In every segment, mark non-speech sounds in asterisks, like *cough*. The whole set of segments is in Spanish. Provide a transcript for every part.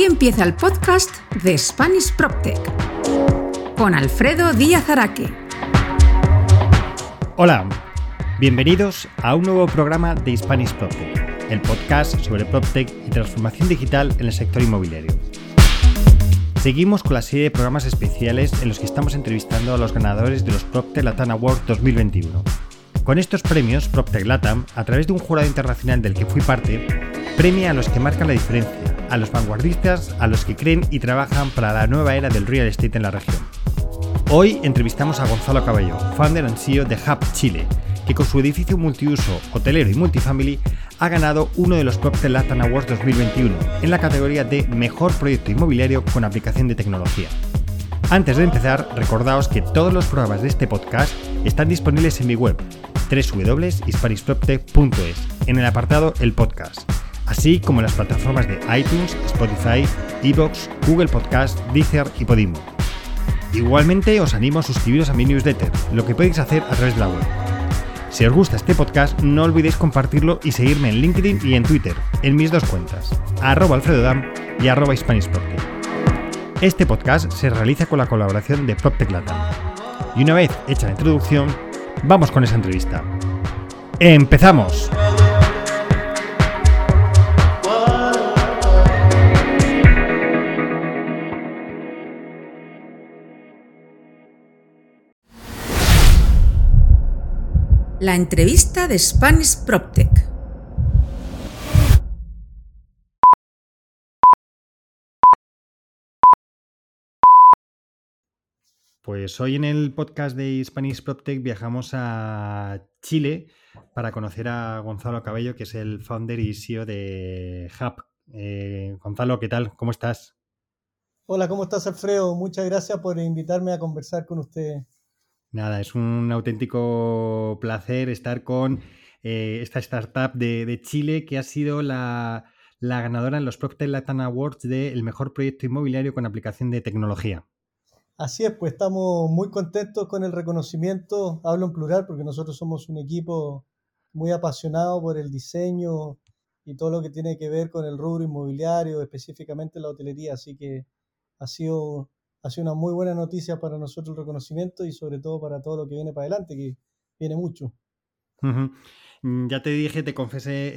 Aquí empieza el podcast de Spanish PropTech con Alfredo Díaz Araque. Hola, bienvenidos a un nuevo programa de Spanish PropTech, el podcast sobre PropTech y transformación digital en el sector inmobiliario. Seguimos con la serie de programas especiales en los que estamos entrevistando a los ganadores de los PropTech Latam Awards 2021. Con estos premios, PropTech Latam, a través de un jurado internacional del que fui parte, premia a los que marcan la diferencia, a los vanguardistas, a los que creen y trabajan para la nueva era del real estate en la región. Hoy entrevistamos a Gonzalo Cabello, founder and CEO de Hub Chile, que con su edificio multiuso, hotelero y multifamily ha ganado uno de los PropTech Latam Awards 2021 en la categoría de Mejor Proyecto Inmobiliario con aplicación de tecnología. Antes de empezar, recordaos que todos los programas de este podcast están disponibles en mi web www.hispanishproptech.es en el apartado El Podcast, así como en las plataformas de iTunes, Spotify, Evox, Google Podcast, Deezer y Podimo. Igualmente os animo a suscribiros a mi newsletter, lo que podéis hacer a través de la web. Si os gusta este podcast, no olvidéis compartirlo y seguirme en LinkedIn y en Twitter, en mis dos cuentas, arroba alfredodam y arroba Este podcast se realiza con la colaboración de PropTech Latam. Y una vez hecha la introducción, vamos con esa entrevista. ¡Empezamos! La entrevista de Spanish PropTech. Pues hoy en el podcast de Spanish PropTech viajamos a Chile para conocer a Gonzalo Cabello, que es el founder y CEO de Hub. Eh, Gonzalo, ¿qué tal? ¿Cómo estás? Hola, ¿cómo estás, Alfredo? Muchas gracias por invitarme a conversar con usted. Nada, es un auténtico placer estar con eh, esta startup de, Chile que ha sido la, ganadora en los PropTech Latin Awards del mejor proyecto inmobiliario con aplicación de tecnología. Así es, pues estamos muy contentos con el reconocimiento. Hablo en plural porque nosotros somos un equipo muy apasionado por el diseño y todo lo que tiene que ver con el rubro inmobiliario, específicamente la hotelería. Así que ha sido ha sido una muy buena noticia para nosotros el reconocimiento y sobre todo para todo lo que viene para adelante, que viene mucho. Mm, ya te dije, te confesé,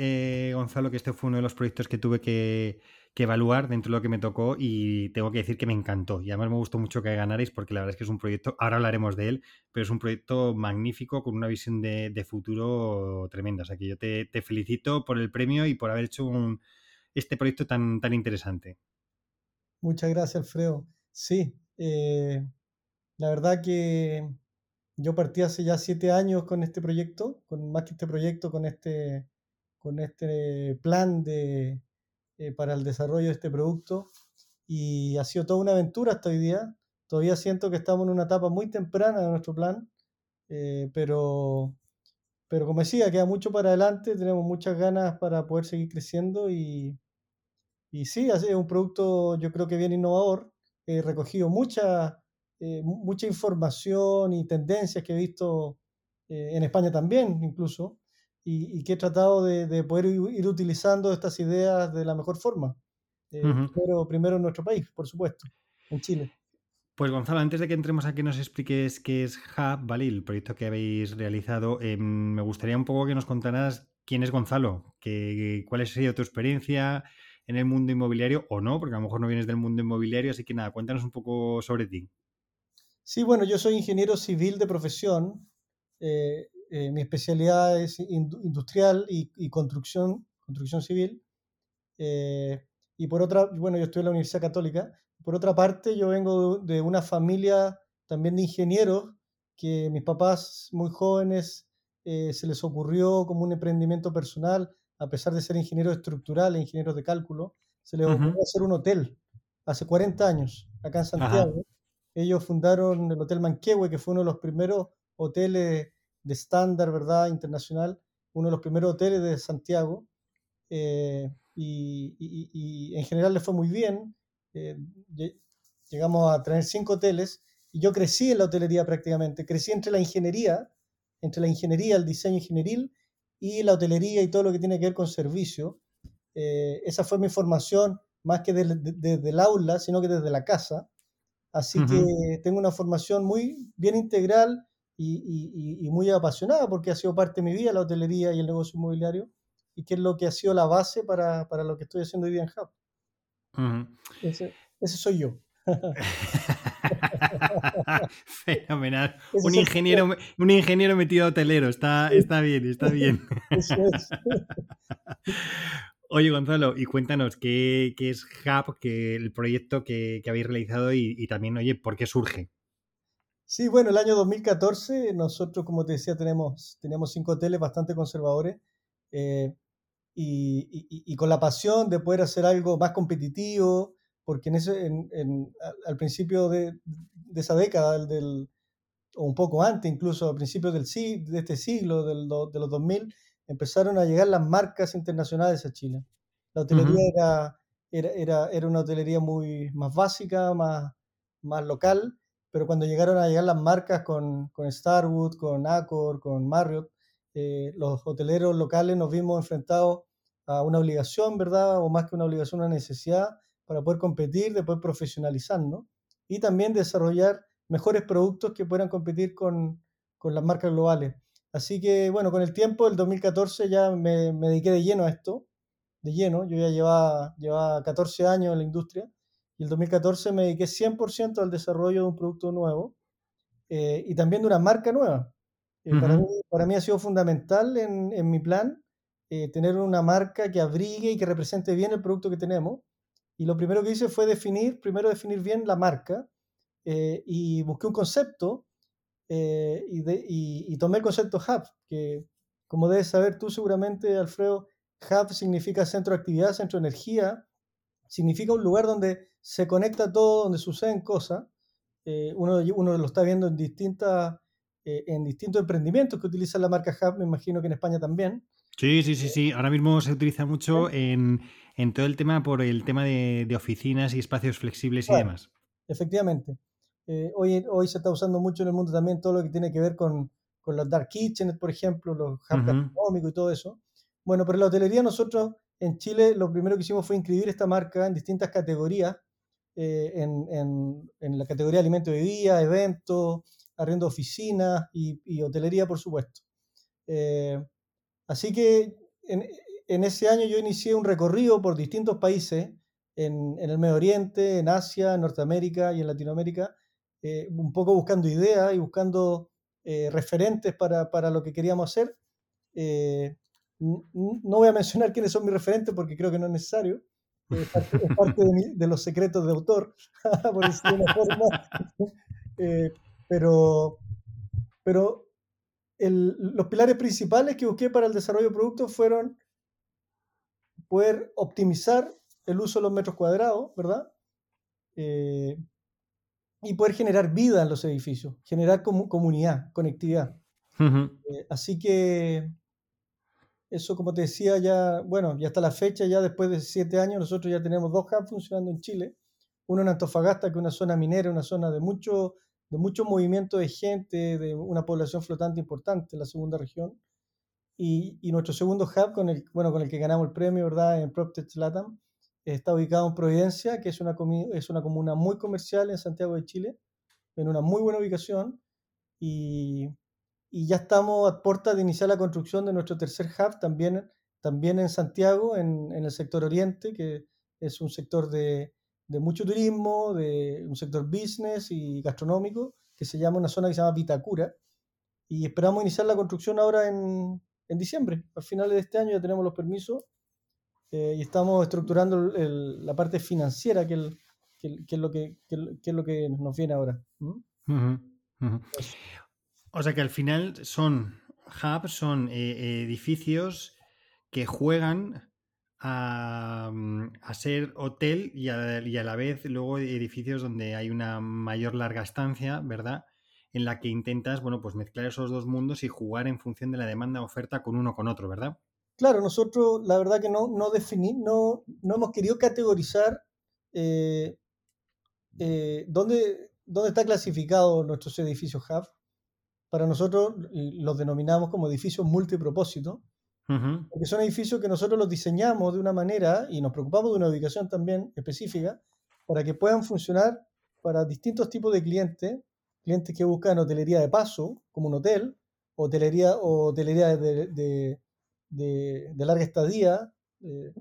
eh, Gonzalo, que este fue uno de los proyectos que tuve que, evaluar dentro de lo que me tocó y tengo que decir que me encantó. Y además me gustó mucho que ganarais porque la verdad es que es un proyecto, ahora hablaremos de él, pero es un proyecto magnífico con una visión de, futuro tremenda. O sea que yo te, felicito por el premio y por haber hecho este proyecto tan, tan interesante. Muchas gracias, Alfredo. Sí, eh, la verdad que yo partí hace ya siete años con este proyecto, con más que este proyecto, con este, con este plan de, eh, para el desarrollo de este producto y ha sido toda una aventura hasta hoy día. Todavía siento que estamos en una etapa muy temprana de nuestro plan, eh, pero, pero como decía, queda mucho para adelante, tenemos muchas ganas para poder seguir creciendo y, y sí, es un producto yo creo que bien innovador he recogido mucha, eh, mucha información y tendencias que he visto eh, en España también, incluso, y, que he tratado de, poder ir utilizando estas ideas de la mejor forma. Eh, primero, en nuestro país, por supuesto, en Chile. Pues Gonzalo, antes de que entremos a que nos expliques qué es Hub, ¿vale? El proyecto que habéis realizado, me gustaría un poco que nos contaras quién es Gonzalo, que, cuál ha sido tu experiencia, en el mundo inmobiliario o no, porque a lo mejor no vienes del mundo inmobiliario, así que nada, cuéntanos un poco sobre ti. Sí, bueno, yo soy ingeniero civil de profesión. Eh, eh, mi especialidad es industrial y, construcción, construcción civil. Eh, y por otra, bueno, yo estoy en la Universidad Católica. Por otra parte, yo vengo de, de una familia también de ingenieros que mis papás muy jóvenes se les ocurrió como un emprendimiento personal a pesar de ser ingenieros estructurales, ingenieros de cálculo, se les ocurrió hacer un hotel hace 40 años, acá en Santiago. Ellos fundaron el Hotel Manquehue, que fue uno de los primeros hoteles de estándar, ¿verdad?, internacional, uno de los primeros hoteles de Santiago. Eh, y, en general les fue muy bien. Eh, llegamos a tener cinco hoteles y yo crecí en la hotelería prácticamente. Crecí entre la ingeniería, entre la ingeniería, el diseño ingenieril y la hotelería y todo lo que tiene que ver con servicio. Eh, esa fue mi formación más que desde el aula, sino que desde la casa. Así que tengo una formación muy bien integral y, muy apasionada porque ha sido parte de mi vida la hotelería y el negocio inmobiliario y que es lo que ha sido la base para, lo que estoy haciendo hoy día en Hub. ese, soy yo. *laughs* Fenomenal. Un ingeniero, un ingeniero metido hotelero. Está, está bien, está bien. *laughs* Oye, Gonzalo, y cuéntanos qué, es Hub, que el proyecto que, habéis realizado y, también, oye, ¿por qué surge? Sí, bueno, el año 2014 nosotros, como te decía, tenemos, teníamos cinco hoteles bastante conservadores eh, y, con la pasión de poder hacer algo más competitivo, porque en ese, al principio de, esa década, del, o un poco antes incluso, al principio del, de este siglo, del, de los 2000, empezaron a llegar las marcas internacionales a Chile. La hotelería era, era, era, una hotelería muy más básica, más, más local, pero cuando llegaron a llegar las marcas con, con Starwood, con Accor, con Marriott, eh, los hoteleros locales nos vimos enfrentados a una obligación, ¿verdad? O más que una obligación, una necesidad para poder competir, de poder profesionalizarnos y también desarrollar mejores productos que puedan competir con, con las marcas globales. Así que, bueno, con el tiempo, el 2014 ya me, me dediqué de lleno a esto, de lleno. Yo ya llevaba, llevaba 14 años en la industria y el 2014 me dediqué 100% al desarrollo de un producto nuevo eh, y también de una marca nueva. Eh, para, mí, para, mí, ha sido fundamental en, en mi plan eh, tener una marca que abrigue y que represente bien el producto que tenemos. Y lo primero que hice fue definir, primero definir bien la marca y busqué un concepto eh, y, tomé el concepto hub, que como debes saber tú seguramente, Alfredo, hub significa centro de actividad, centro de energía, significa un lugar donde se conecta todo, donde suceden cosas. Eh, uno, uno lo está viendo en, distintas, eh, en distintos emprendimientos que utilizan la marca hub, me imagino que en España también. Sí, sí, sí, sí. Ahora mismo se utiliza mucho en, en todo el tema por el tema de, de oficinas y espacios flexibles y demás. Efectivamente. Eh, hoy, hoy se está usando mucho en el mundo también todo lo que tiene que ver con, con los dark kitchens, por ejemplo, los hubs económicos y todo eso. Bueno, pero en la hotelería nosotros en Chile lo primero que hicimos fue inscribir esta marca en distintas categorías, eh, en, en, en, la categoría de alimentos de día, eventos, arriendo oficinas y, y, hotelería, por supuesto. Eh, así que en, ese año yo inicié un recorrido por distintos países en, en el Medio Oriente, en Asia, en Norteamérica y en Latinoamérica, eh, un poco buscando ideas y buscando eh, referentes para, para, lo que queríamos hacer. Eh, no voy a mencionar quiénes son mis referentes porque creo que no es necesario. es parte, de, los secretos de autor, *laughs* por decirlo de una forma. *laughs* pero pero el, los pilares principales que busqué para el desarrollo de productos fueron poder optimizar el uso de los metros cuadrados, ¿verdad? Eh, y poder generar vida en los edificios, generar comunidad, conectividad. Eh, así que eso, como te decía, ya, bueno, ya hasta la fecha, ya después de siete años, nosotros ya tenemos dos hubs funcionando en Chile. Uno en Antofagasta, que es una zona minera, una zona de mucho, de mucho movimiento de gente, de una población flotante importante, en la segunda región. Y, y, nuestro segundo hub, con el, bueno, con el que ganamos el premio, ¿verdad?, en PropTech Latam, Está ubicado en Providencia, que es una, es una comuna muy comercial en Santiago de Chile, en una muy buena ubicación. Y, y ya estamos a puerta de iniciar la construcción de nuestro tercer hub, también, también en Santiago, en, en el sector oriente, que es un sector de, de, mucho turismo, de un sector business y gastronómico, que se llama una zona que se llama Vitacura. Y esperamos iniciar la construcción ahora en, en diciembre. A finales de este año ya tenemos los permisos eh, y estamos estructurando la parte financiera, que, es lo que, es lo que nos viene ahora. O sea que al final son hubs, son eh, edificios que juegan a, ser hotel y a, la vez luego edificios donde hay una mayor larga estancia, ¿verdad? En la que intentas, bueno, pues mezclar esos dos mundos y jugar en función de la demanda oferta con uno con otro, ¿verdad? Claro, nosotros la verdad que no, no, no, no hemos querido categorizar eh, eh, dónde, dónde está clasificado nuestros edificios hub. Para nosotros los denominamos como edificios multipropósito Porque son edificios que nosotros los diseñamos de una manera y nos preocupamos de una ubicación también específica para que puedan funcionar para distintos tipos de clientes, clientes que buscan hotelería de paso, como un hotel, hotelería o hotelería de, de, larga estadía, eh,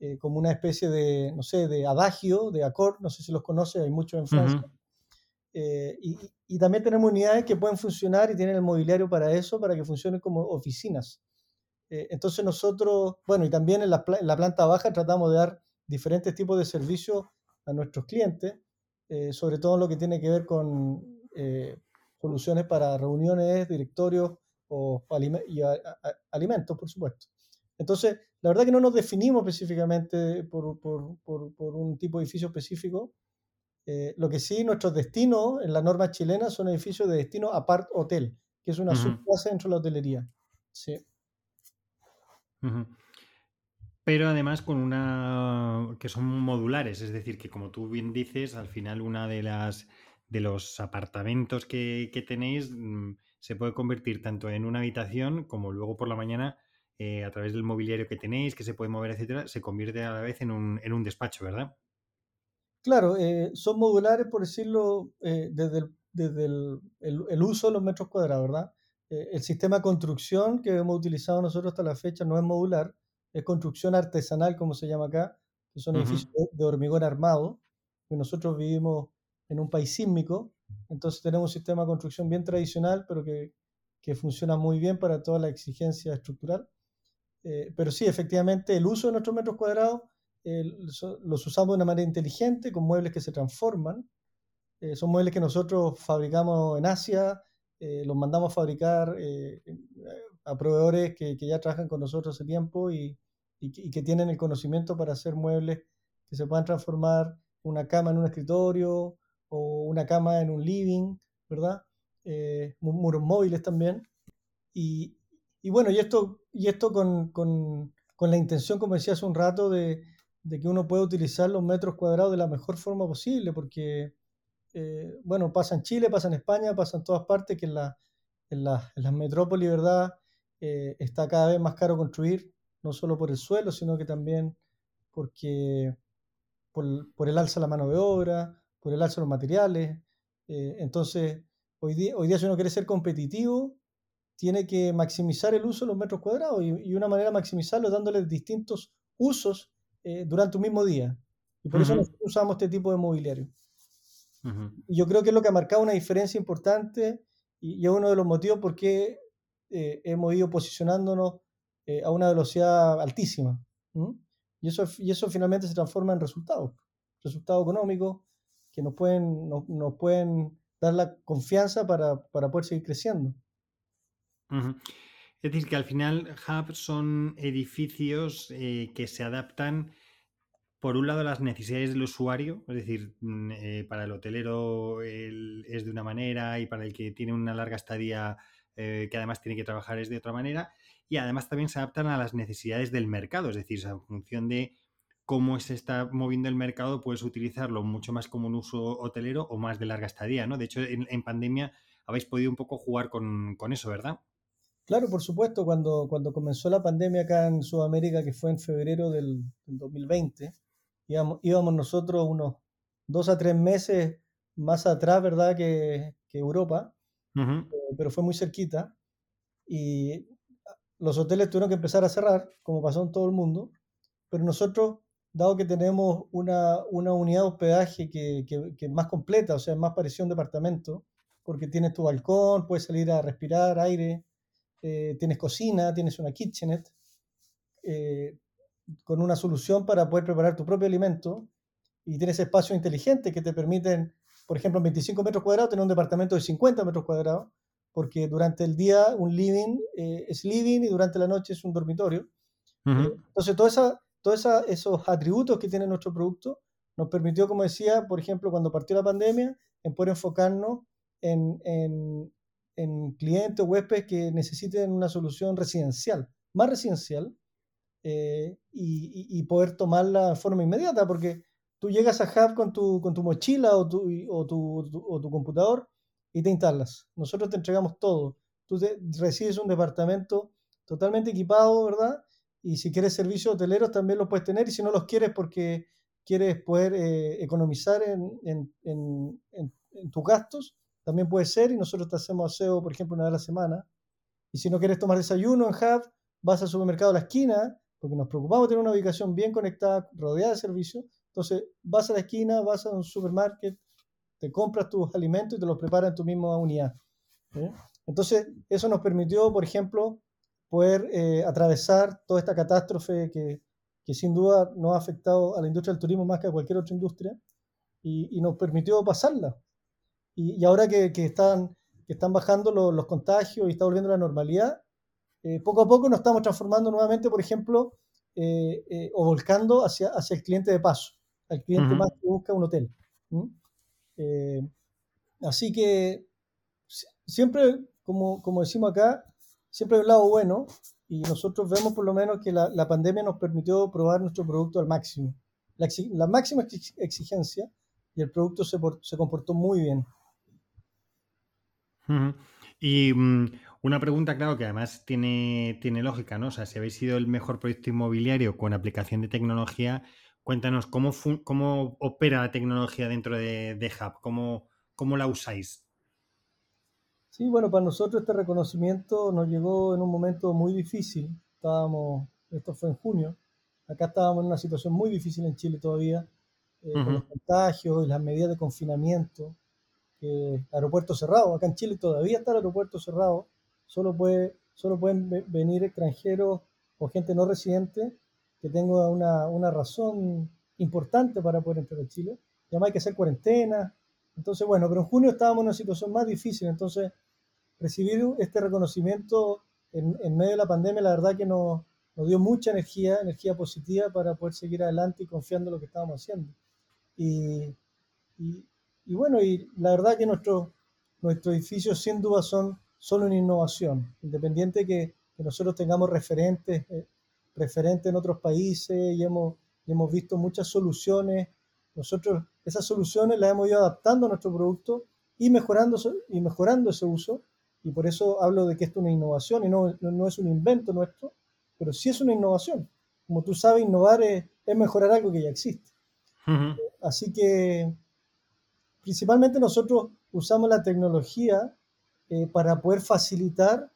eh, como una especie de, no sé, de adagio, de accord, no sé si los conoce, hay muchos en Francia. Eh, y, y, también tenemos unidades que pueden funcionar y tienen el mobiliario para eso, para que funcionen como oficinas. Entonces nosotros, bueno, y también en la, en la, planta baja tratamos de dar diferentes tipos de servicios a nuestros clientes, sobre todo en lo que tiene que ver con soluciones para reuniones, directorios o y alimentos, por supuesto. Entonces, la verdad que no nos definimos específicamente por, por, por, un tipo de edificio específico. Eh, lo que sí, nuestros destinos en la norma chilena son edificios de destino apart hotel, que es una subclase dentro de la hotelería. Sí. Pero además con una que son modulares, es decir, que como tú bien dices, al final una de las de los apartamentos que, que tenéis mm, se puede convertir tanto en una habitación como luego por la mañana, eh, a través del mobiliario que tenéis, que se puede mover, etcétera, se convierte a la vez en un, en un despacho, ¿verdad? Claro, eh, son modulares, por decirlo, eh, desde, el, desde el, el, uso de los metros cuadrados, ¿verdad? El sistema de construcción que hemos utilizado nosotros hasta la fecha no es modular, es construcción artesanal, como se llama acá, que son edificios de hormigón armado, que nosotros vivimos en un país sísmico, entonces tenemos un sistema de construcción bien tradicional, pero que, que funciona muy bien para toda la exigencia estructural. Eh, pero sí, efectivamente, el uso de nuestros metros cuadrados los usamos de una manera inteligente, con muebles que se transforman. Eh, son muebles que nosotros fabricamos en Asia, eh, los mandamos a fabricar a proveedores que, que, ya trabajan con nosotros hace tiempo y, y, que tienen el conocimiento para hacer muebles que se puedan transformar una cama en un escritorio, o una cama en un living, ¿verdad? Eh, muros móviles también. Y, y, bueno, y esto, y esto con, con, con, la intención, como decía hace un rato, de, de, que uno pueda utilizar los metros cuadrados de la mejor forma posible, porque, eh, bueno, pasa en Chile, pasa en España, pasa en todas partes, que en, la, en, la, en las metrópolis, ¿verdad? Eh, está cada vez más caro construir, no solo por el suelo, sino que también porque por, por el alza de la mano de obra, por el alza de los materiales. Eh, entonces, hoy día, hoy día si uno quiere ser competitivo, tiene que maximizar el uso de los metros cuadrados y, una manera de maximizarlo es dándole distintos usos eh, durante un mismo día. Y por eso nosotros usamos este tipo de mobiliario. Y yo creo que es lo que ha marcado una diferencia importante y, es uno de los motivos por qué eh, hemos ido posicionándonos a una velocidad altísima. Y, eso, y eso finalmente se transforma en resultados. Resultados económicos, que nos pueden, nos, pueden dar la confianza para, poder seguir creciendo. Es decir, que al final hubs son edificios eh, que se adaptan, por un lado, las necesidades del usuario, es decir, mm, eh, para el hotelero es de una manera y para el que tiene una larga estadía eh, que además tiene que trabajar es de otra manera, y además también se adaptan a las necesidades del mercado, es decir, en función de cómo se está moviendo el mercado, puedes utilizarlo mucho más como un uso hotelero o más de larga estadía, ¿no? De hecho, en, pandemia habéis podido un poco jugar con, eso, ¿verdad? Claro, por supuesto, cuando, cuando comenzó la pandemia acá en Sudamérica, que fue en febrero del, 2020, íbamos, íbamos, nosotros unos dos a tres meses más atrás, ¿verdad?, que, Europa, eh, pero fue muy cerquita. Y los hoteles tuvieron que empezar a cerrar, como pasó en todo el mundo, pero nosotros dado que tenemos una, una unidad de hospedaje que, que, es más completa, o sea, más parecida a un departamento, porque tienes tu balcón, puedes salir a respirar aire, eh, tienes cocina, tienes una kitchenette, eh, con una solución para poder preparar tu propio alimento, y tienes espacios inteligentes que te permiten, por ejemplo, en 25 metros cuadrados, tener un departamento de 50 metros cuadrados, porque durante el día un living eh, es living y durante la noche es un dormitorio. entonces, toda esa, todos esos atributos que tiene nuestro producto nos permitió, como decía, por ejemplo, cuando partió la pandemia, en poder enfocarnos en, en, en clientes o huéspedes que necesiten una solución residencial, más residencial, eh, y, poder tomarla de forma inmediata, porque tú llegas a Hub con tu, con tu mochila o tu, o, tu, o tu computador y te instalas. Nosotros te entregamos todo. Tú recibes un departamento totalmente equipado, ¿verdad? Y si quieres servicios hoteleros también los puedes tener y si no los quieres porque quieres poder eh, economizar en, en, en, en, tus gastos, también puede ser y nosotros te hacemos aseo, por ejemplo, una vez a la semana. Y si no quieres tomar desayuno en Hub, vas al supermercado a la esquina, porque nos preocupamos de tener una ubicación bien conectada, rodeada de servicios. Entonces, vas a la esquina, vas a un supermercado, te compras tus alimentos y te los preparas en tu misma unidad. Entonces, eso nos permitió, por ejemplo, poder eh, atravesar toda esta catástrofe que, que, sin duda nos ha afectado a la industria del turismo más que a cualquier otra industria y, y nos permitió pasarla. Y, y ahora que, que, están, que están bajando los, los contagios y está volviendo la normalidad, eh, poco a poco nos estamos transformando nuevamente, por ejemplo, eh, eh o volcando hacia, hacia el cliente de paso, al cliente uh -huh. más que busca un hotel. Así que siempre, como, como decimos acá, siempre hay un lado bueno y nosotros vemos por lo menos que la, la pandemia nos permitió probar nuestro producto al máximo, la, la máxima exigencia y el producto se, se comportó muy bien. Uh -huh. Y um, una pregunta, claro, que además tiene, tiene lógica, ¿no? O sea, si habéis sido el mejor proyecto inmobiliario con aplicación de tecnología, cuéntanos cómo, cómo opera la tecnología dentro de, de Hub, cómo, cómo la usáis. Sí, bueno, para nosotros este reconocimiento nos llegó en un momento muy difícil. Estábamos, esto fue en junio, acá estábamos en una situación muy difícil en Chile todavía, eh, uh -huh. con los contagios y las medidas de confinamiento, eh, aeropuerto cerrado. Acá en Chile todavía está el aeropuerto cerrado, solo, puede, solo pueden venir extranjeros o gente no residente que tenga una, una razón importante para poder entrar a Chile. Y además hay que hacer cuarentena, entonces, bueno, pero en junio estábamos en una situación más difícil, entonces recibir este reconocimiento en, en medio de la pandemia, la verdad que nos, nos, dio mucha energía, energía positiva para poder seguir adelante y confiando en lo que estábamos haciendo. Y, y, y bueno, y la verdad que nuestros nuestro edificios sin duda son solo una innovación, independiente que, que nosotros tengamos referentes, eh, referentes en otros países y hemos, y hemos visto muchas soluciones nosotros esas soluciones las hemos ido adaptando a nuestro producto y mejorando, y mejorando ese uso. Y por eso hablo de que esto es una innovación y no, no, no es un invento nuestro, pero sí es una innovación. Como tú sabes, innovar es, es mejorar algo que ya existe. Uh -huh. Así que principalmente nosotros usamos la tecnología eh, para poder facilitar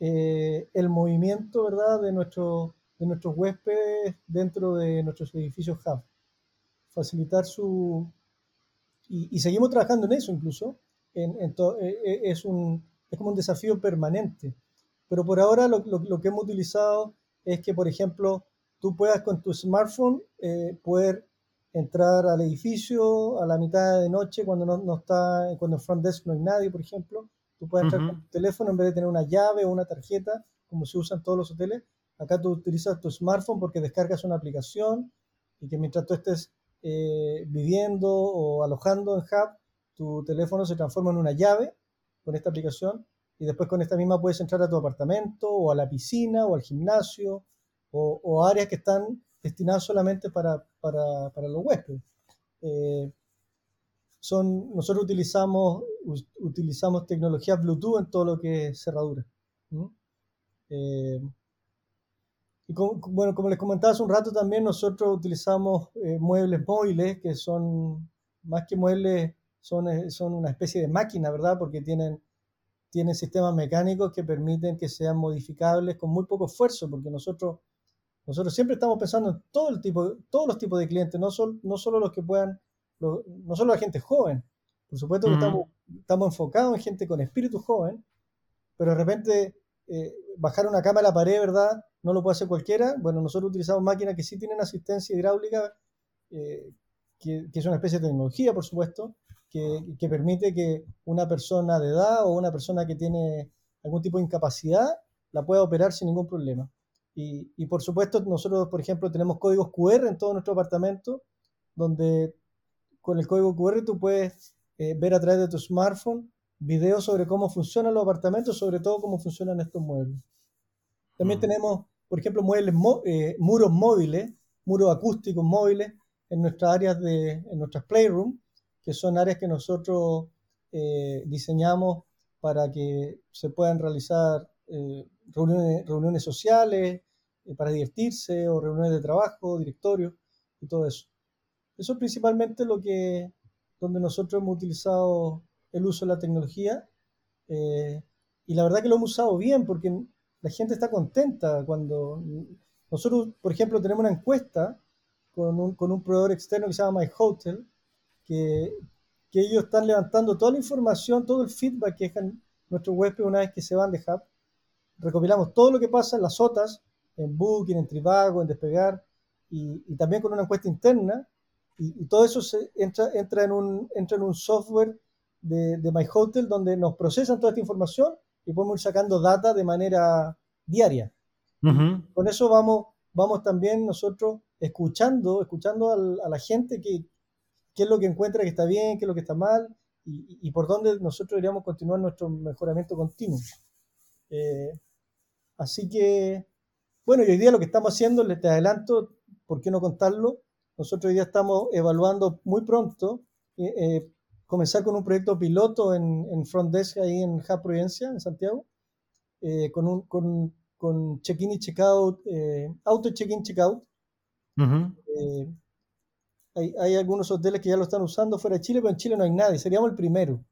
eh, el movimiento ¿verdad? De, nuestro, de nuestros huéspedes dentro de nuestros edificios hub facilitar su... Y, y, seguimos trabajando en eso incluso. En, en to, eh, eh, es, un, es como un desafío permanente. Pero por ahora lo, lo, lo, que hemos utilizado es que, por ejemplo, tú puedas con tu smartphone eh, poder entrar al edificio a la mitad de noche cuando no, no está, cuando en front desk no hay nadie, por ejemplo. Tú puedes entrar uh -huh. con tu teléfono en vez de tener una llave o una tarjeta, como se usan todos los hoteles. Acá tú utilizas tu smartphone porque descargas una aplicación y que mientras tú estés eh, viviendo o alojando en Hub, tu teléfono se transforma en una llave con esta aplicación y después con esta misma puedes entrar a tu apartamento o a la piscina o al gimnasio o, o áreas que están destinadas solamente para, para, para los huéspedes. Eh, son, nosotros utilizamos, utilizamos tecnología Bluetooth en todo lo que es cerradura. ¿Mm? Eh, y como, bueno, como les comentaba hace un rato también, nosotros utilizamos eh, muebles móviles que son, más que muebles, son, eh, son una especie de máquina, ¿verdad? Porque tienen, tienen sistemas mecánicos que permiten que sean modificables con muy poco esfuerzo, porque nosotros, nosotros siempre estamos pensando en todo el tipo, todos los tipos de clientes, no, sol, no solo los que puedan, lo, no solo la gente joven, por supuesto que mm. estamos, estamos enfocados en gente con espíritu joven, pero de repente eh, bajar una cama a la pared, ¿verdad? no lo puede hacer cualquiera. Bueno, nosotros utilizamos máquinas que sí tienen asistencia hidráulica, eh, que, que, es una especie de tecnología, por supuesto, que, que, permite que una persona de edad o una persona que tiene algún tipo de incapacidad la pueda operar sin ningún problema. Y, y por supuesto, nosotros, por ejemplo, tenemos códigos QR en todo nuestro apartamento, donde con el código QR tú puedes eh, ver a través de tu smartphone videos sobre cómo funcionan los apartamentos, sobre todo cómo funcionan estos muebles. También mm. tenemos, por ejemplo, muebles, eh, muros móviles, muros acústicos móviles en nuestras áreas de, en nuestras playroom, que son áreas que nosotros eh, diseñamos para que se puedan realizar reuniones, reuniones sociales para divertirse o reuniones de trabajo, directorio y todo eso. Eso es principalmente lo que, donde nosotros hemos utilizado el uso de la tecnología y la verdad que lo hemos usado bien porque la gente está contenta cuando nosotros, por ejemplo, tenemos una encuesta con un, con un proveedor externo que se llama MyHotel, que, que ellos están levantando toda la información, todo el feedback que dejan nuestros huéspedes una vez que se van de Hub. Recopilamos todo lo que pasa en las OTAs, en Booking, en Trivago, en Despegar, y también con una encuesta interna, y, todo eso se entra, entra, en un, entra en un software de, de MyHotel donde nos procesan toda esta información y podemos ir sacando data de manera diaria. Con eso vamos, vamos también nosotros escuchando, escuchando a la gente que, qué es lo que encuentra que está bien, qué es lo que está mal y, por dónde nosotros deberíamos continuar nuestro mejoramiento continuo. Eh, así que, bueno, y hoy día lo que estamos haciendo, les te adelanto, ¿por qué no contarlo? Nosotros día estamos evaluando muy pronto eh, eh, comenzar con un proyecto piloto en, en Front Desk ahí en Ja Providencia, en Santiago, eh, con, un, con, con check-in y check-out, eh, auto check-in, check-out. Eh, hay, hay, algunos hoteles que ya lo están usando fuera de Chile, pero en Chile no hay nadie, seríamos el primero.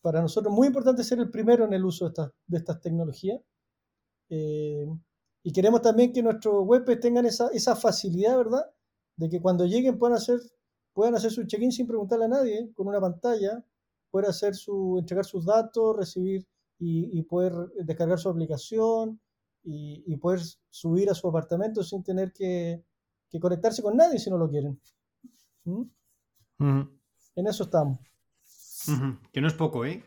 Para nosotros es muy importante ser el primero en el uso de, estas de estas tecnologías. y queremos también que nuestros webs tengan esa, esa facilidad, ¿verdad? De que cuando lleguen puedan hacer pueden hacer su check-in sin preguntarle a nadie, con una pantalla, pueden hacer su, entregar sus datos, recibir y, poder descargar su aplicación y, poder subir a su apartamento sin tener que, conectarse con nadie si no lo quieren. ¿Mm? En eso estamos. Que no es poco, ¿eh?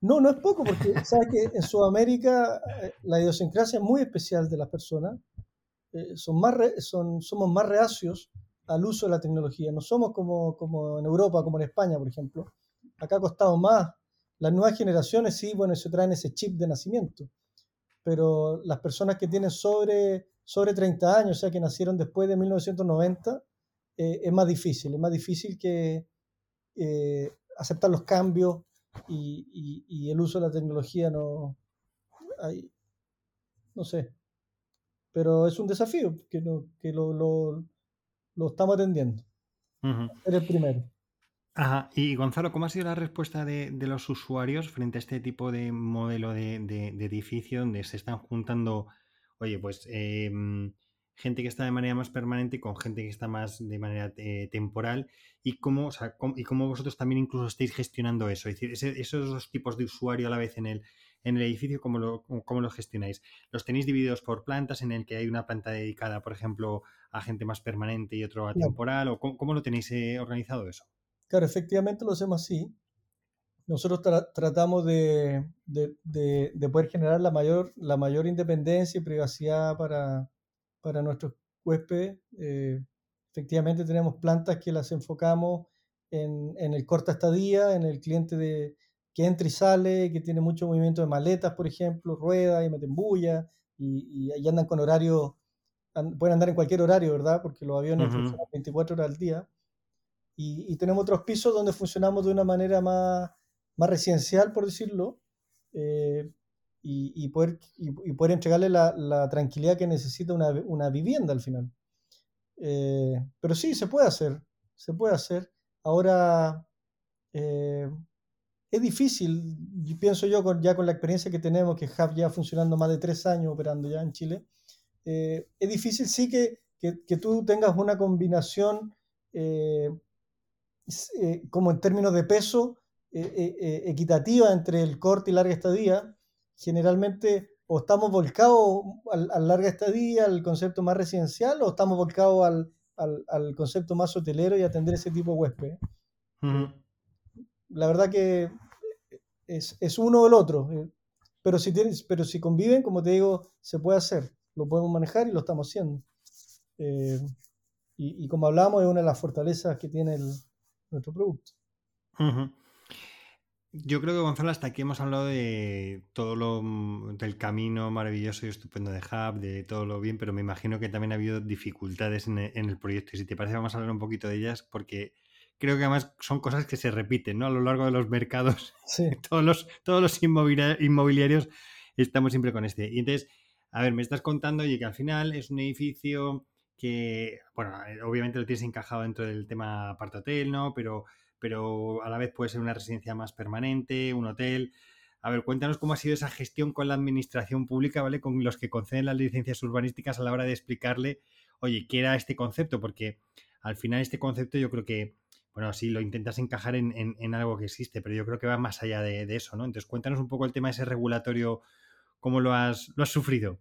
No, no es poco, porque sabes que en Sudamérica eh, la idiosincrasia es muy especial de las personas. Eh, son más somos más reacios al uso de la tecnología. No somos como, como en Europa, como en España, por ejemplo. Acá ha costado más. Las nuevas generaciones sí, bueno, se traen ese chip de nacimiento. Pero las personas que tienen sobre, sobre 30 años, o sea, que nacieron después de 1990, eh, es más difícil. Es más difícil que eh, aceptar los cambios y, y, el uso de la tecnología no... Hay, no sé. Pero es un desafío que, no, que lo, lo lo estamos atendiendo. Eres el primero. Ajá. Y Gonzalo, ¿cómo ha sido la respuesta de, los usuarios frente a este tipo de modelo de, edificio donde se están juntando, oye, pues em, gente que está de manera más permanente con gente que está más de manera eh, temporal y cómo, y cómo vosotros también incluso estáis gestionando eso? Es decir, esos dos tipos de usuario a la vez en el, en el edificio, ¿cómo lo, cómo lo gestionáis? ¿Los tenéis divididos por plantas en el que hay una planta dedicada, por ejemplo, a gente más permanente y otro a temporal? ¿O cómo, lo tenéis eh, organizado eso? Claro, efectivamente lo hacemos así. Nosotros tratamos de, de, poder generar la mayor, la mayor independencia y privacidad para, para nuestros huéspedes. Eh, efectivamente tenemos plantas que las enfocamos en, en el corta estadía, en el cliente de, que entra y sale, que tiene mucho movimiento de maletas, por ejemplo, ruedas y meten bulla, y, y, andan con horario, pueden andar en cualquier horario, ¿verdad? Porque los aviones funcionan 24 horas al día. Y, tenemos otros pisos donde funcionamos de una manera más, más residencial, por decirlo, eh, y, poder, y, poder entregarle la, la, tranquilidad que necesita una, una vivienda al final. Eh, pero sí, se puede hacer, se puede hacer. Ahora, eh, es difícil, pienso yo, con, ya con la experiencia que tenemos, que Hub ya funcionando más de tres años operando ya en Chile, eh, es difícil sí que, que, tú tengas una combinación eh, eh, como en términos de peso equitativa entre el corte y larga estadía. Generalmente o estamos volcados al, larga estadía, al concepto más residencial, o estamos volcados al, al, al, concepto más hotelero y atender ese tipo de huésped la verdad que es, uno o el otro. Eh, pero si, tienes, pero si conviven, como te digo, se puede hacer. Lo podemos manejar y lo estamos haciendo. Eh, y, como hablamos, es una de las fortalezas que tiene nuestro producto. Yo creo que Gonzalo, hasta aquí hemos hablado de todo lo del camino maravilloso y estupendo de Hub, de todo lo bien, pero me imagino que también ha habido dificultades en el proyecto. Y si te parece, vamos a hablar un poquito de ellas, porque creo que además son cosas que se repiten ¿no? a lo largo de los mercados. *laughs* todos los, todos los inmobiliarios estamos siempre con este. Y entonces, a ver, me estás contando y que al final es un edificio que, bueno, eh, obviamente lo tienes encajado dentro del tema apartotel, ¿no? Pero, pero a la vez puede ser una residencia más permanente, un hotel. A ver, cuéntanos cómo ha sido esa gestión con la administración pública, ¿vale? Con los que conceden las licencias urbanísticas a la hora de explicarle, oye, ¿qué era este concepto? Porque al final este concepto yo creo que, bueno, sí, lo intentas encajar en, algo que existe, pero yo creo que va más allá de, eso, ¿no? Entonces, cuéntanos un poco el tema de ese regulatorio, cómo lo has, lo has sufrido.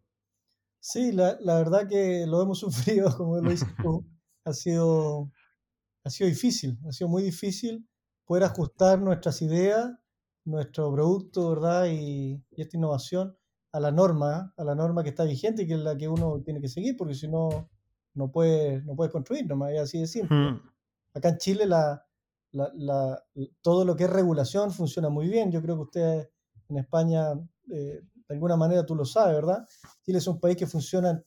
Sí, la, la verdad que lo hemos *laughs* sufrido, como lo dices *laughs* tú, ha sido, ha sido difícil, ha sido muy difícil poder ajustar nuestras ideas, nuestro producto, ¿verdad? Y, esta innovación a la norma, a la norma que está vigente y que es la que uno tiene que seguir, porque si no, no puedes no puede construir, nomás es así de simple. Acá en Chile la, la, la, todo lo que es regulación funciona muy bien. Yo creo que ustedes en España eh, de alguna manera tú lo sabes, ¿verdad? Chile es un país que funciona,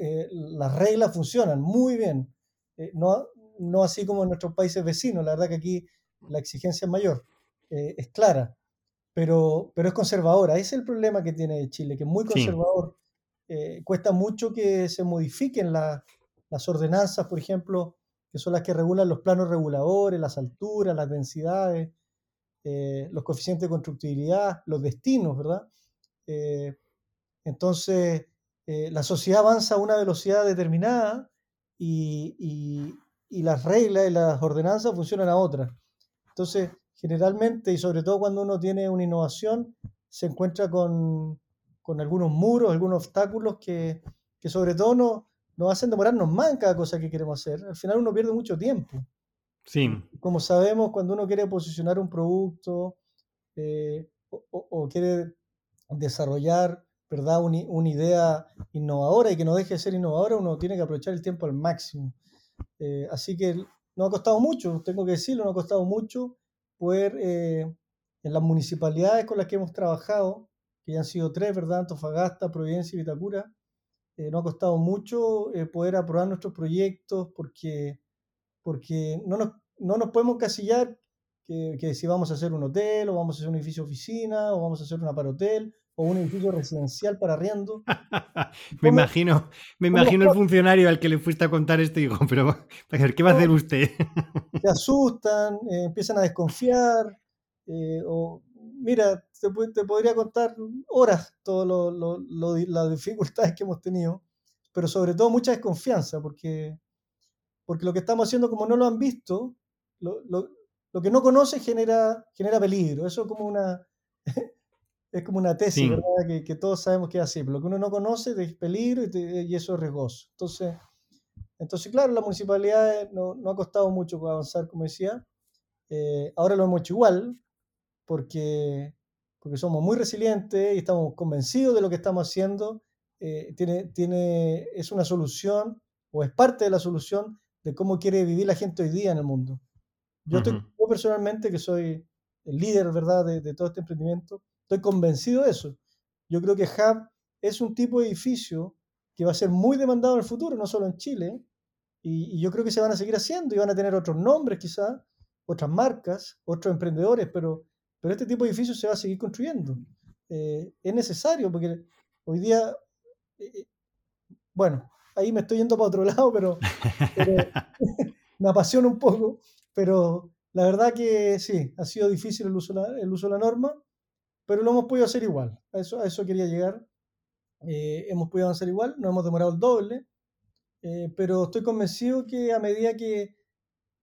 eh, las reglas funcionan muy bien, eh, no, no así como en nuestros países vecinos, la verdad que aquí la exigencia es mayor, eh, es clara, pero, pero es conservadora, ese es el problema que tiene Chile, que es muy conservador, cuesta mucho que se modifiquen las ordenanzas, por ejemplo, que son las que regulan los planos reguladores, las alturas, las densidades, los coeficientes de constructibilidad, los destinos, ¿verdad? Eh, entonces, eh, la sociedad avanza a una velocidad determinada y, las reglas y las ordenanzas funcionan a otra. Entonces, generalmente, y sobre todo cuando uno tiene una innovación, se encuentra con, algunos muros, algunos obstáculos que, sobre todo no, nos hacen demorarnos más en cada cosa que queremos hacer. Al final uno pierde mucho tiempo. Sí. Como sabemos, cuando uno quiere posicionar un producto eh, o, quiere desarrollar ¿verdad? una idea innovadora y que no deje de ser innovadora, uno tiene que aprovechar el tiempo al máximo. Eh, así que no ha costado mucho, tengo que decirlo, no ha costado mucho poder eh, en las municipalidades con las que hemos trabajado, que ya han sido tres, ¿verdad? Antofagasta, Providencia y Vitacura, eh, no ha costado mucho poder aprobar nuestros proyectos porque, porque no, nos, no nos podemos casillar que, si vamos a hacer un hotel, o vamos a hacer un edificio oficina, o vamos a hacer una para hotel, o un edificio residencial para arriendo. *laughs* me imagino, me imagino el funcionario al que le fuiste a contar esto y digo, pero ¿qué va a hacer usted? Se asustan, eh, empiezan a desconfiar, eh, o mira, te, podría contar horas todas las dificultades que hemos tenido, pero sobre todo mucha desconfianza, porque, porque lo que estamos haciendo, como no lo han visto, lo, lo que no conoce genera, genera peligro. Eso es como una, *laughs* es como una tesis, ¿verdad? Que, todos sabemos que es así. Pero lo que uno no conoce es peligro y, eso es riesgoso. Entonces, entonces, claro, la municipalidad no, no ha costado mucho avanzar, como decía. Eh, ahora lo hemos hecho igual, porque, porque somos muy resilientes y estamos convencidos de lo que estamos haciendo. Eh, tiene, tiene, es una solución o es parte de la solución de cómo quiere vivir la gente hoy día en el mundo. Yo, personalmente, que soy el líder ¿verdad? De, todo este emprendimiento, estoy convencido de eso. Yo creo que Hub es un tipo de edificio que va a ser muy demandado en el futuro, no solo en Chile, y, yo creo que se van a seguir haciendo y van a tener otros nombres quizás, otras marcas, otros emprendedores, pero, pero este tipo de edificios se va a seguir construyendo. Eh, es necesario porque hoy día, eh, eh, bueno, ahí me estoy yendo para otro *laughs* lado, pero *laughs* me apasiona un poco. Pero la verdad que sí, ha sido difícil el uso, el uso de la norma, pero lo hemos podido hacer igual. A eso, a eso quería llegar. Eh, hemos podido avanzar igual, no hemos demorado el doble, eh, pero estoy convencido que a medida que,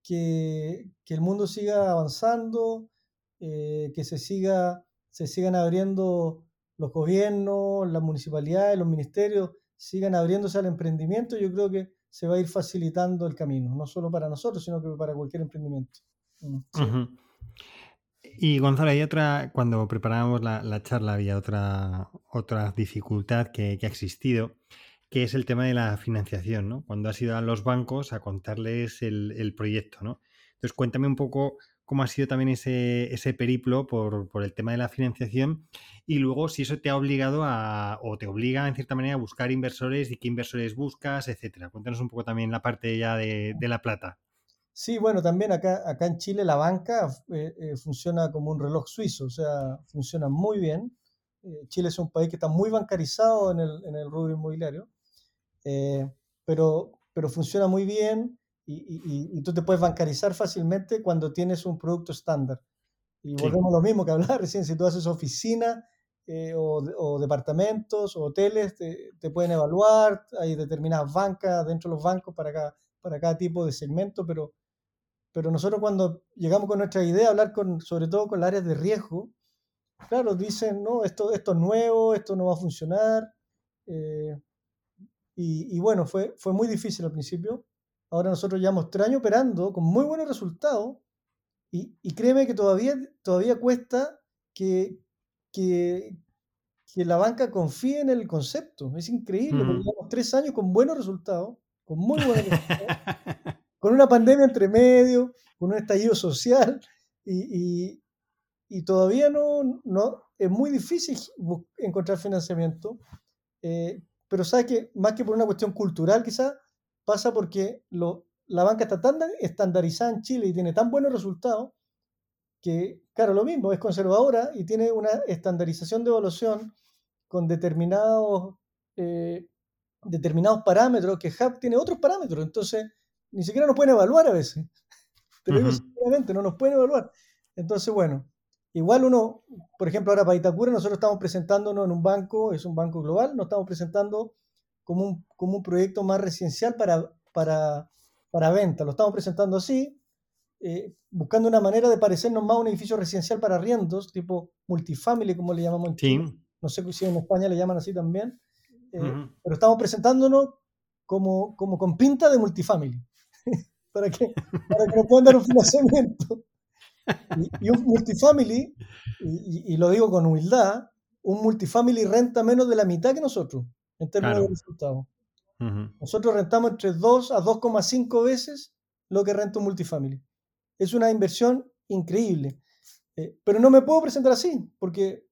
que, el mundo siga avanzando, eh, que se, siga, se sigan abriendo los gobiernos, las municipalidades, los ministerios, sigan abriéndose al emprendimiento, yo creo que se va a ir facilitando el camino, no solo para nosotros, sino que para cualquier emprendimiento. Mm, y Gonzalo, hay otra, cuando preparábamos la, charla había otra, otra dificultad que, ha existido, que es el tema de la financiación, ¿no? Cuando has ido a los bancos a contarles el, el proyecto, ¿no? Entonces cuéntame un poco cómo ha sido también ese, ese periplo por, por, el tema de la financiación y luego si eso te ha obligado a, o te obliga en cierta manera a buscar inversores y qué inversores buscas, etcétera. Cuéntanos un poco también la parte ya de, de la plata. Sí, bueno, también acá, acá en Chile la banca eh, eh, funciona como un reloj suizo, o sea, funciona muy bien. eh, Chile es un país que está muy bancarizado en el, en el rubro inmobiliario, eh, pero, pero funciona muy bien y, y, tú te puedes bancarizar fácilmente cuando tienes un producto estándar. Y volvemos a lo mismo que hablar recién, si tú haces oficina eh, o, o, departamentos o hoteles, te, te, pueden evaluar, hay determinadas bancas dentro de los bancos para cada, para cada tipo de segmento, pero, pero nosotros cuando llegamos con nuestra idea, hablar con, sobre todo con las áreas de riesgo, claro, dicen, no, esto, esto es nuevo, esto no va a funcionar. Eh, y, y, bueno, fue, fue muy difícil al principio. Ahora nosotros llevamos tres años operando con muy buenos resultados y, y créeme que todavía, todavía cuesta que, que, que, la banca confíe en el concepto. Es increíble, mm. llevamos tres años con buenos resultados, con muy buenos *laughs* resultados, con una pandemia entre medio, con un estallido social y, y, y todavía no, no, es muy difícil encontrar financiamiento, eh, pero sabes que más que por una cuestión cultural quizás, pasa porque lo, la banca está tan estandarizada en Chile y tiene tan buenos resultados que, claro, lo mismo, es conservadora y tiene una estandarización de evaluación con determinados, eh, determinados parámetros, que HUB tiene otros parámetros, entonces ni siquiera nos pueden evaluar a veces. *laughs* Pero uh -huh. no nos pueden evaluar. Entonces, bueno, Igual uno, por ejemplo, ahora para Itacura nosotros estamos presentándonos en un banco, es un banco global, nos estamos presentando como un, como un proyecto más residencial para, para, para venta. Lo estamos presentando así, eh, buscando una manera de parecernos más a un edificio residencial para arriendos, tipo multifamily, como le llamamos en Chile. Sí. No sé si en España le llaman así también. Eh, uh -huh. Pero estamos presentándonos como, como con pinta de multifamily, *laughs* para, que, para que nos puedan dar un financiamiento. Y, y un multifamily, y, y, lo digo con humildad, un multifamily renta menos de la mitad que nosotros en términos claro. de resultados. Uh -huh. Nosotros rentamos entre 2 a 2,5 veces lo que renta un multifamily. Es una inversión increíble. Eh, pero no me puedo presentar así, porque,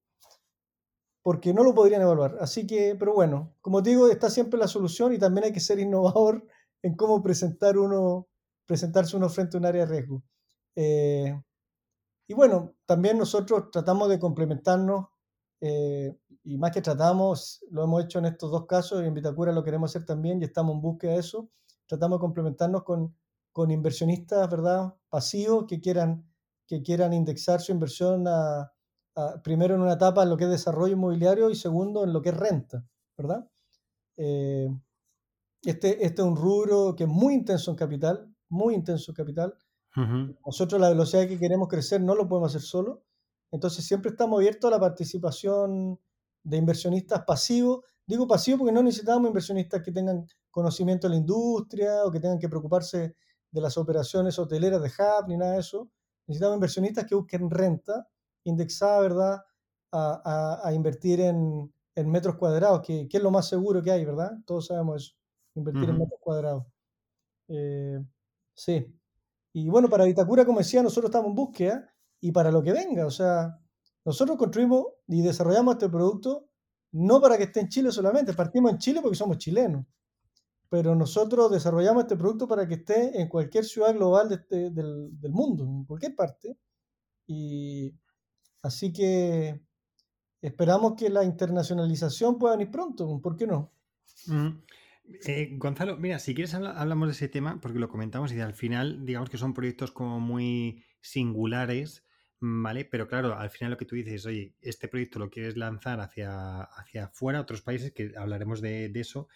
porque no lo podrían evaluar. Así que, pero bueno, como digo, está siempre la solución y también hay que ser innovador *laughs* en cómo presentar uno, presentarse uno frente a un área de riesgo. Eh, y bueno, también nosotros tratamos de complementarnos, eh, y más que tratamos, lo hemos hecho en estos dos casos, y en Vitacura lo queremos hacer también, y estamos en búsqueda de eso. Tratamos de complementarnos con, con inversionistas, ¿verdad? Pasivos que quieran, que quieran indexar su inversión a, a, primero en una etapa en lo que es desarrollo inmobiliario y segundo en lo que es renta, ¿verdad? Eh, este, este es un rubro que es muy intenso en capital, muy intenso en capital. Nosotros la velocidad que queremos crecer no lo podemos hacer solo. Entonces siempre estamos abiertos a la participación de inversionistas pasivos. Digo pasivos porque no necesitamos inversionistas que tengan conocimiento de la industria o que tengan que preocuparse de las operaciones hoteleras de hub ni nada de eso. Necesitamos inversionistas que busquen renta indexada, ¿verdad?, a, a, a invertir en, en, metros cuadrados, que, que, es lo más seguro que hay, ¿verdad? Todos sabemos eso, invertir en metros cuadrados. Eh, sí. Y bueno, para Vitacura, como decía, nosotros estamos en búsqueda y para lo que venga. O sea, nosotros construimos y desarrollamos este producto no para que esté en Chile solamente. Partimos en Chile porque somos chilenos. Pero nosotros desarrollamos este producto para que esté en cualquier ciudad global este, del, mundo, en cualquier parte. Y así que esperamos que la internacionalización pueda venir pronto. ¿Por qué no? Mm. Eh, Gonzalo, mira, si quieres habla, hablamos de ese tema, porque lo comentamos y al final, digamos que son proyectos como muy singulares, ¿vale? Pero claro, al final lo que tú dices, oye, este proyecto lo quieres lanzar hacia, hacia afuera, otros países, que hablaremos de, eso,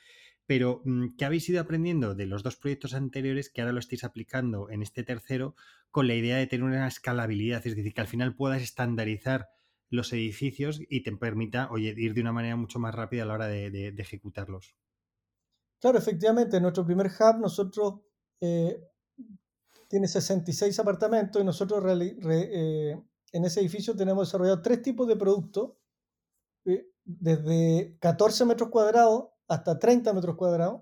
pero mm, ¿qué habéis ido aprendiendo de los dos proyectos anteriores que ahora lo estáis aplicando en este tercero con la idea de tener una escalabilidad? Es decir, que al final puedas estandarizar los edificios y te permita, oye, ir de una manera mucho más rápida a la hora de ejecutarlos. Claro, efectivamente, en nuestro primer hub nosotros eh, tiene 66 apartamentos y nosotros re, re, eh, en ese edificio tenemos desarrollado tres tipos de productos, eh, desde 14 metros cuadrados hasta 30 metros cuadrados.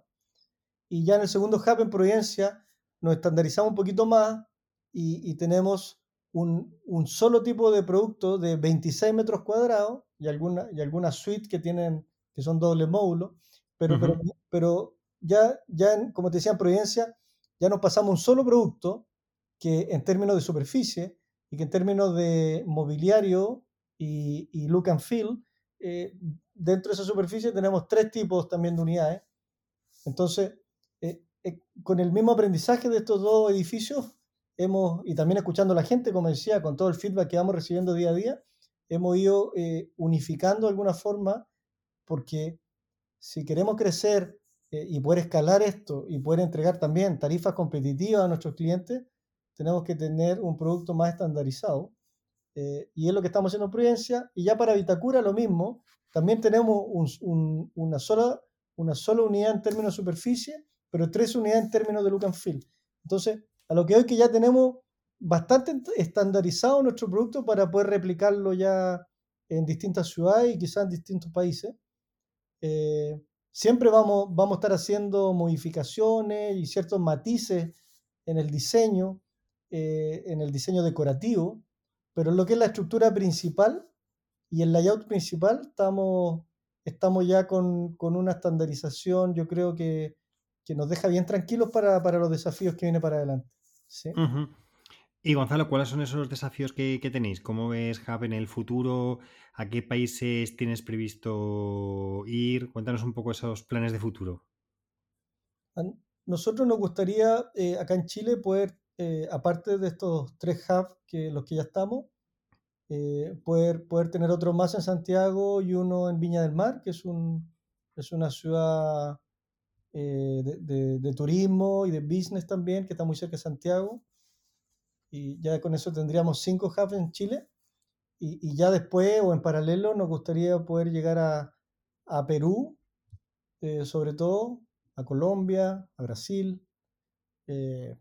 Y ya en el segundo hub en Providencia nos estandarizamos un poquito más y, y tenemos un, un, solo tipo de producto de 26 metros cuadrados y alguna, y alguna suite que tienen que son doble módulo pero, uh -huh. pero, pero ya, ya en, como te decía, en Providencia, ya nos pasamos un solo producto que en términos de superficie y que en términos de mobiliario y, look and feel dentro de esa superficie tenemos tres tipos también de unidades. Entonces, con el mismo aprendizaje de estos dos edificios, hemos, y también escuchando a la gente, como decía, con todo el feedback que vamos recibiendo día a día, hemos ido unificando de alguna forma, porque si queremos crecer eh, y poder escalar esto y poder entregar también tarifas competitivas a nuestros clientes, tenemos que tener un producto más estandarizado. Eh, y es lo que estamos haciendo en Prudencia. Y ya para Vitacura lo mismo, también tenemos una, sola, una sola unidad en términos de superficie, pero tres unidades en términos de look and feel. Entonces, a lo que hoy que ya tenemos bastante estandarizado nuestro producto para poder replicarlo ya en distintas ciudades y quizás en distintos países. Eh, siempre vamos, vamos a estar haciendo modificaciones y ciertos matices en el diseño, eh, en el diseño decorativo, pero en lo que es la estructura principal y el layout principal estamos, estamos ya con, con una estandarización, yo creo que, que nos deja bien tranquilos para, para, los desafíos que vienen para adelante. ¿sí? Y Gonzalo, ¿cuáles son esos desafíos que, tenéis? ¿Cómo ves Hub en el futuro? ¿A qué países tienes previsto ir? Cuéntanos un poco esos planes de futuro. Nosotros nos gustaría eh, acá en Chile poder, eh, aparte de estos tres hubs que los que ya estamos, eh, poder, poder tener otro más en Santiago y uno en Viña del Mar, que es, un, es una ciudad de, de turismo y de business también, que está muy cerca de Santiago y ya con eso tendríamos cinco hubs en Chile y, ya después o en paralelo nos gustaría poder llegar a, Perú, eh, sobre todo, a Colombia, a Brasil. Eh,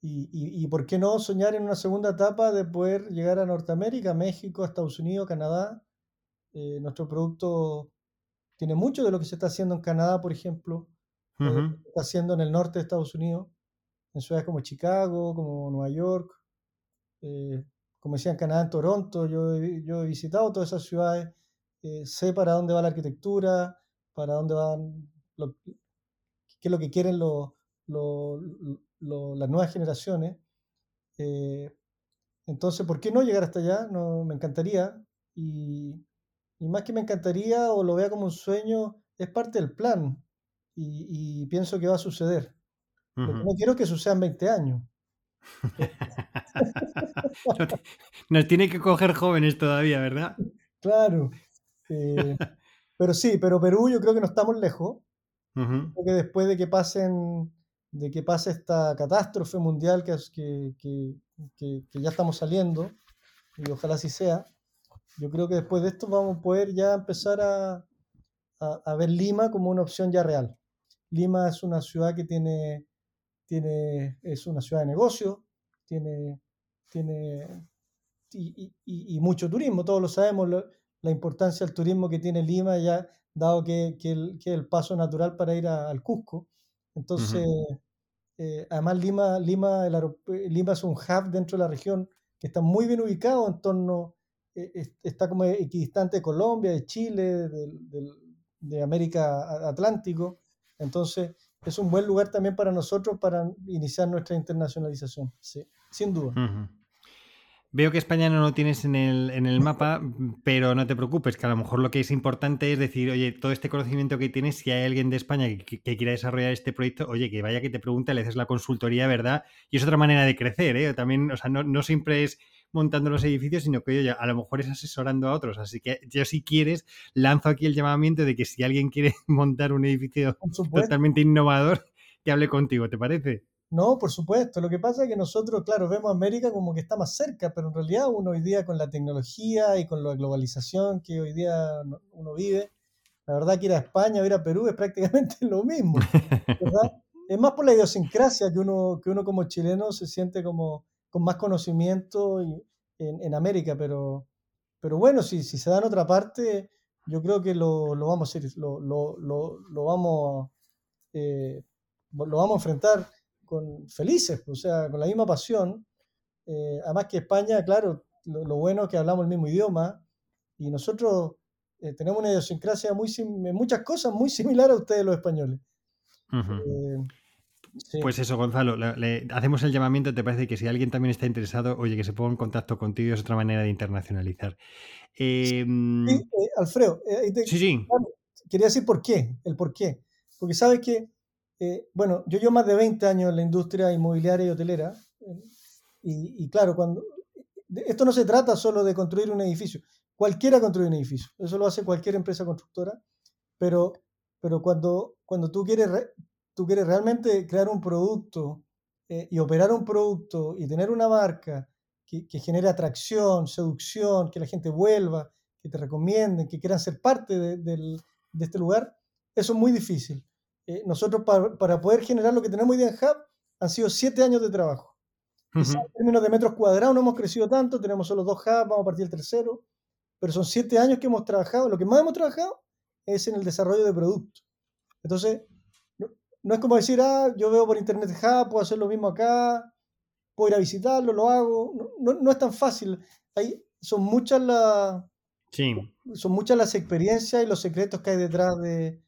y, y, por qué no soñar en una segunda etapa de poder llegar a Norteamérica, México, Estados Unidos, Canadá. Eh, nuestro producto tiene mucho de lo que se está haciendo en Canadá, por ejemplo, está haciendo en el norte de Estados Unidos en ciudades como Chicago, como Nueva York, eh, como decía en Canadá, en Toronto, yo, yo he visitado todas esas ciudades, eh, sé para dónde va la arquitectura, para dónde van, qué es lo que quieren las nuevas generaciones. Eh, entonces, ¿por qué no llegar hasta allá? No, me encantaría. Y, y, más que me encantaría o lo vea como un sueño, es parte del plan. Y pienso que va a suceder no quiero que sucedan 20 años. *laughs* Nos tiene que coger jóvenes todavía, ¿verdad? Claro. Eh, pero sí, pero Perú yo creo que no estamos lejos. Porque después de que pasen, de que pase esta catástrofe mundial que, que, que, que, ya estamos saliendo, y ojalá así sea, yo creo que después de esto vamos a poder ya empezar a, a, a ver Lima como una opción ya real. Lima es una ciudad que tiene tiene, es una ciudad de negocio, tiene, tiene y, y, mucho turismo, todos lo sabemos, la importancia del turismo que tiene Lima, ya dado que, que, el, que el, paso natural para ir al Cusco. Entonces, eh, además Lima, Lima, el Lima es un hub dentro de la región que está muy bien ubicado en torno, eh, está como equidistante de Colombia, de Chile, de, de América Atlántico. Entonces, es un buen lugar también para nosotros para iniciar nuestra internacionalización, sí, sin duda. Veo que España no lo tienes en el, en el mapa, pero no te preocupes, que a lo mejor lo que es importante es decir, oye, todo este conocimiento que tienes, si hay alguien de España que, quiera desarrollar este proyecto, oye, que vaya que te pregunte, le haces la consultoría, ¿verdad? Y es otra manera de crecer, ¿eh? También, o sea, no, no siempre es montando los edificios, sino que oye, a lo mejor es asesorando a otros. Así que yo si quieres, lanzo aquí el llamamiento de que si alguien quiere *laughs* montar un edificio totalmente innovador, que hable contigo, ¿te parece? No, por supuesto. Lo que pasa es que nosotros, claro, vemos América como que está más cerca, pero en realidad uno hoy día con la tecnología y con la globalización que hoy día uno vive, la verdad que ir a España o ir a Perú es prácticamente *laughs* lo mismo. *laughs* es más por la idiosincrasia que uno, que uno como chileno se siente como con más conocimiento en, en América, pero, pero bueno, si, si se da en otra parte, yo creo que lo, lo vamos a hacer, lo, lo, lo vamos, eh, lo vamos a enfrentar con felices, o sea, con la misma pasión. Eh, además que España, claro, lo, bueno es que hablamos el mismo idioma y nosotros eh, tenemos una idiosincrasia muy en muchas cosas muy similar a ustedes los españoles. Pues eso, Gonzalo, le, hacemos el llamamiento. ¿Te parece que si alguien también está interesado, oye, que se ponga en contacto contigo es otra manera de internacionalizar? sí, em, eh, Alfredo, eh, sí, sí. quería decir por qué, el por qué. Porque sabes que, eh, bueno, yo llevo más de 20 años en la industria inmobiliaria y hotelera. Y, y, claro, cuando esto no se trata solo de construir un edificio. Cualquiera construye un edificio. Eso lo hace cualquier empresa constructora. Pero, pero cuando, cuando tú quieres tú quieres realmente crear un producto eh, y operar un producto y tener una marca que, genere atracción, seducción, que la gente vuelva, que te recomienden, que quieran ser parte de, este lugar, eso es muy difícil. Eh, nosotros para, poder generar lo que tenemos hoy día en Hub han sido siete años de trabajo. En términos de metros cuadrados no hemos crecido tanto, tenemos solo dos hubs, vamos a partir del tercero, pero son siete años que hemos trabajado, lo que más hemos trabajado es en el desarrollo de productos. Entonces, no es como decir, ah, yo veo por internet ja, puedo hacer lo mismo acá, puedo ir a visitarlo, lo hago. No, es tan fácil. Hay, son muchas las son muchas las experiencias y los secretos que hay detrás de,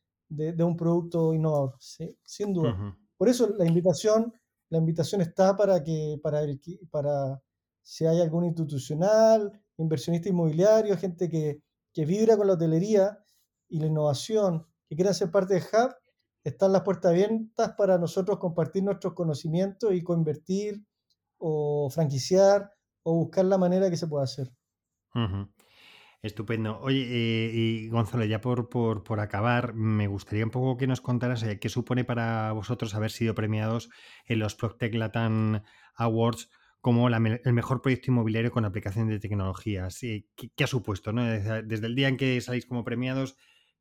un producto innovador, sin duda. Por eso la invitación, la invitación está para que, para el, para si hay algún institucional, inversionista inmobiliario, gente que, que vibra con la hotelería y la innovación, que quiera ser parte de Hub, están las puertas abiertas para nosotros compartir nuestros conocimientos y convertir o franquiciar o buscar la manera que se pueda hacer. Estupendo. Oye, eh, y Gonzalo, ya por, por, acabar, me gustaría un poco que nos contaras eh, qué supone para vosotros haber sido premiados en los Proctec Latam Awards como el mejor proyecto inmobiliario con aplicación de tecnologías. ¿Qué, ¿Qué, ha supuesto? ¿no? Desde el día en que salís como premiados,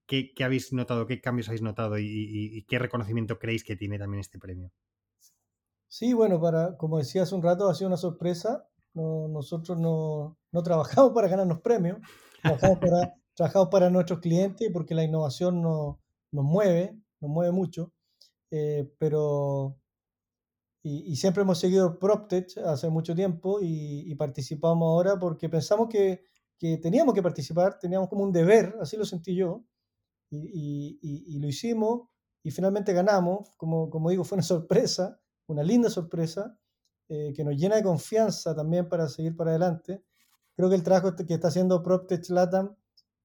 ¿Qué, habéis notado? ¿Qué cambios habéis notado? Y, qué reconocimiento creéis que tiene también este premio? Sí, bueno, para, como decía hace un rato, ha sido una sorpresa. nosotros no, trabajamos para ganarnos premios, trabajamos para, *laughs* trabajamos para nuestros clientes porque la innovación nos mueve, nos mueve mucho. Eh, pero y, siempre hemos seguido PropTech hace mucho tiempo y, participamos ahora porque pensamos que, que, teníamos que participar, teníamos como un deber, así lo sentí yo, y, lo hicimos y finalmente ganamos. Como, como digo, fue una *laughs* sorpresa, una linda sorpresa, eh, que nos llena de confianza también para seguir para adelante. Creo que el trabajo que está haciendo PropTech Latam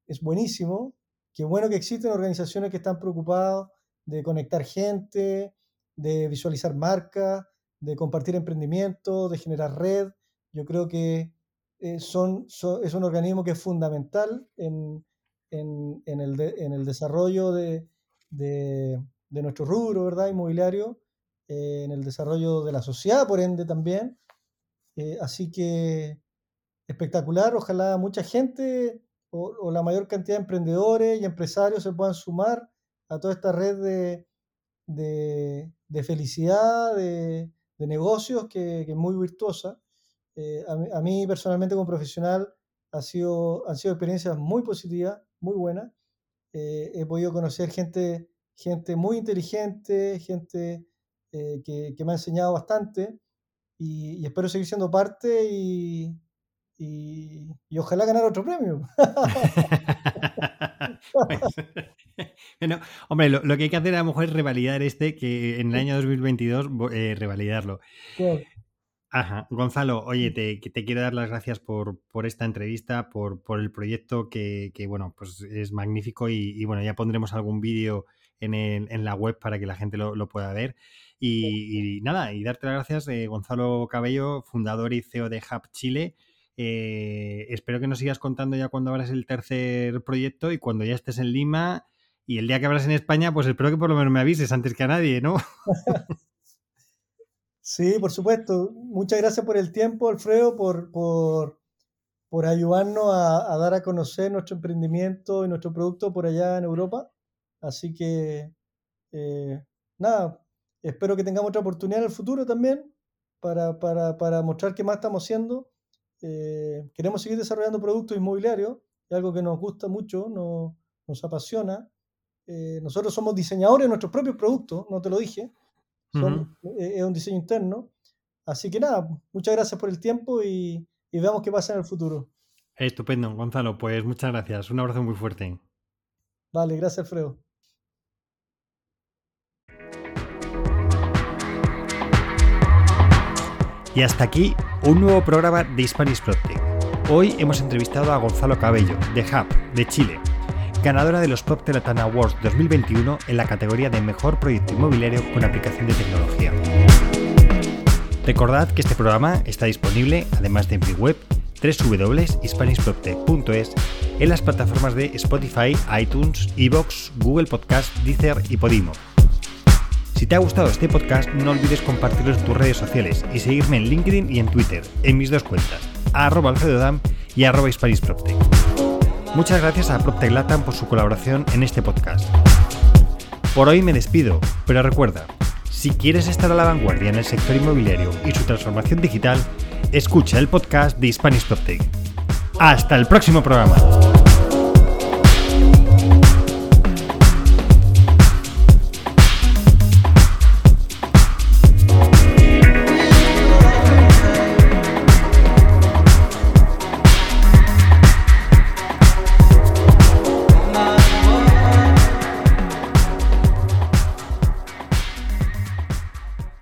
es buenísimo. Qué bueno que existen organizaciones que están preocupadas de conectar gente, de visualizar marcas, de compartir emprendimientos, de generar red. Yo creo que eh, son, es un organismo que es fundamental en, en, el, en el, desarrollo de, de, nuestro rubro, ¿verdad? Inmobiliario, eh, en el desarrollo de la sociedad, por ende, también. Eh, así que espectacular, ojalá mucha gente o, la mayor cantidad de emprendedores y empresarios se puedan sumar a toda esta red de, de, felicidad, de, negocios que, es muy virtuosa. Eh, a, mí, personalmente como profesional ha sido, han sido experiencias muy positivas muy buena. Eh, he podido conocer gente, gente muy inteligente, gente eh, que, me ha enseñado bastante y, espero seguir siendo parte y, y, ojalá ganar otro premio. *laughs* bueno, hombre, lo, que hay que hacer a lo mejor es revalidar este, que en el año 2022 eh, revalidarlo. Ajá. Gonzalo, oye, te, te, quiero dar las gracias por, por esta entrevista, por, por el proyecto que, que, bueno, pues es magnífico y, bueno, ya pondremos algún vídeo en, en, la web para que la gente lo, pueda ver. Y, nada, y darte las gracias, eh, Gonzalo Cabello, fundador y CEO de Hub Chile. Eh, espero que nos sigas contando ya cuando abras el tercer proyecto y cuando ya estés en Lima y el día que abras en España, pues espero que por lo menos me avises antes que a nadie, ¿no? *laughs* Sí, por supuesto. Muchas gracias por el tiempo, Alfredo, por, por, por ayudarnos a, dar a conocer nuestro emprendimiento y nuestro producto por allá en Europa. Así que, eh, nada, espero que tengamos otra oportunidad en el futuro también para, para, para mostrar qué más estamos haciendo. Eh, queremos seguir desarrollando productos inmobiliarios, algo que nos gusta mucho, nos, nos apasiona. Eh, nosotros somos diseñadores de nuestros propios productos, no te lo dije. Eh, es un diseño interno. Así que nada, muchas gracias por el tiempo y, y veamos qué pasa en el futuro. Estupendo, Gonzalo. Pues muchas gracias. Un abrazo muy fuerte. Vale, gracias, Alfredo. Y hasta aquí un nuevo programa de Spanish PropTech. Hoy hemos entrevistado a Gonzalo Cabello, de Hub, de Chile, ganadora de los Latam Awards 2021 en la categoría de Mejor Proyecto Inmobiliario con aplicación de tecnología. Recordad que este programa está disponible, además de en mi web, www.hispanishproptech.es, en las plataformas de Spotify, iTunes, Evox, Google Podcast, Deezer y Podimo. Si te ha gustado este podcast, no olvides compartirlo en tus redes sociales y seguirme en LinkedIn y en Twitter, en mis dos cuentas, arroba alfredodam y arroba hispanishproptech. Muchas gracias a PropTech Latam por su colaboración en este podcast. Por hoy me despido, pero recuerda, si quieres estar a la vanguardia en el sector inmobiliario y su transformación digital, escucha el podcast de Spanish PropTech. Hasta el próximo programa.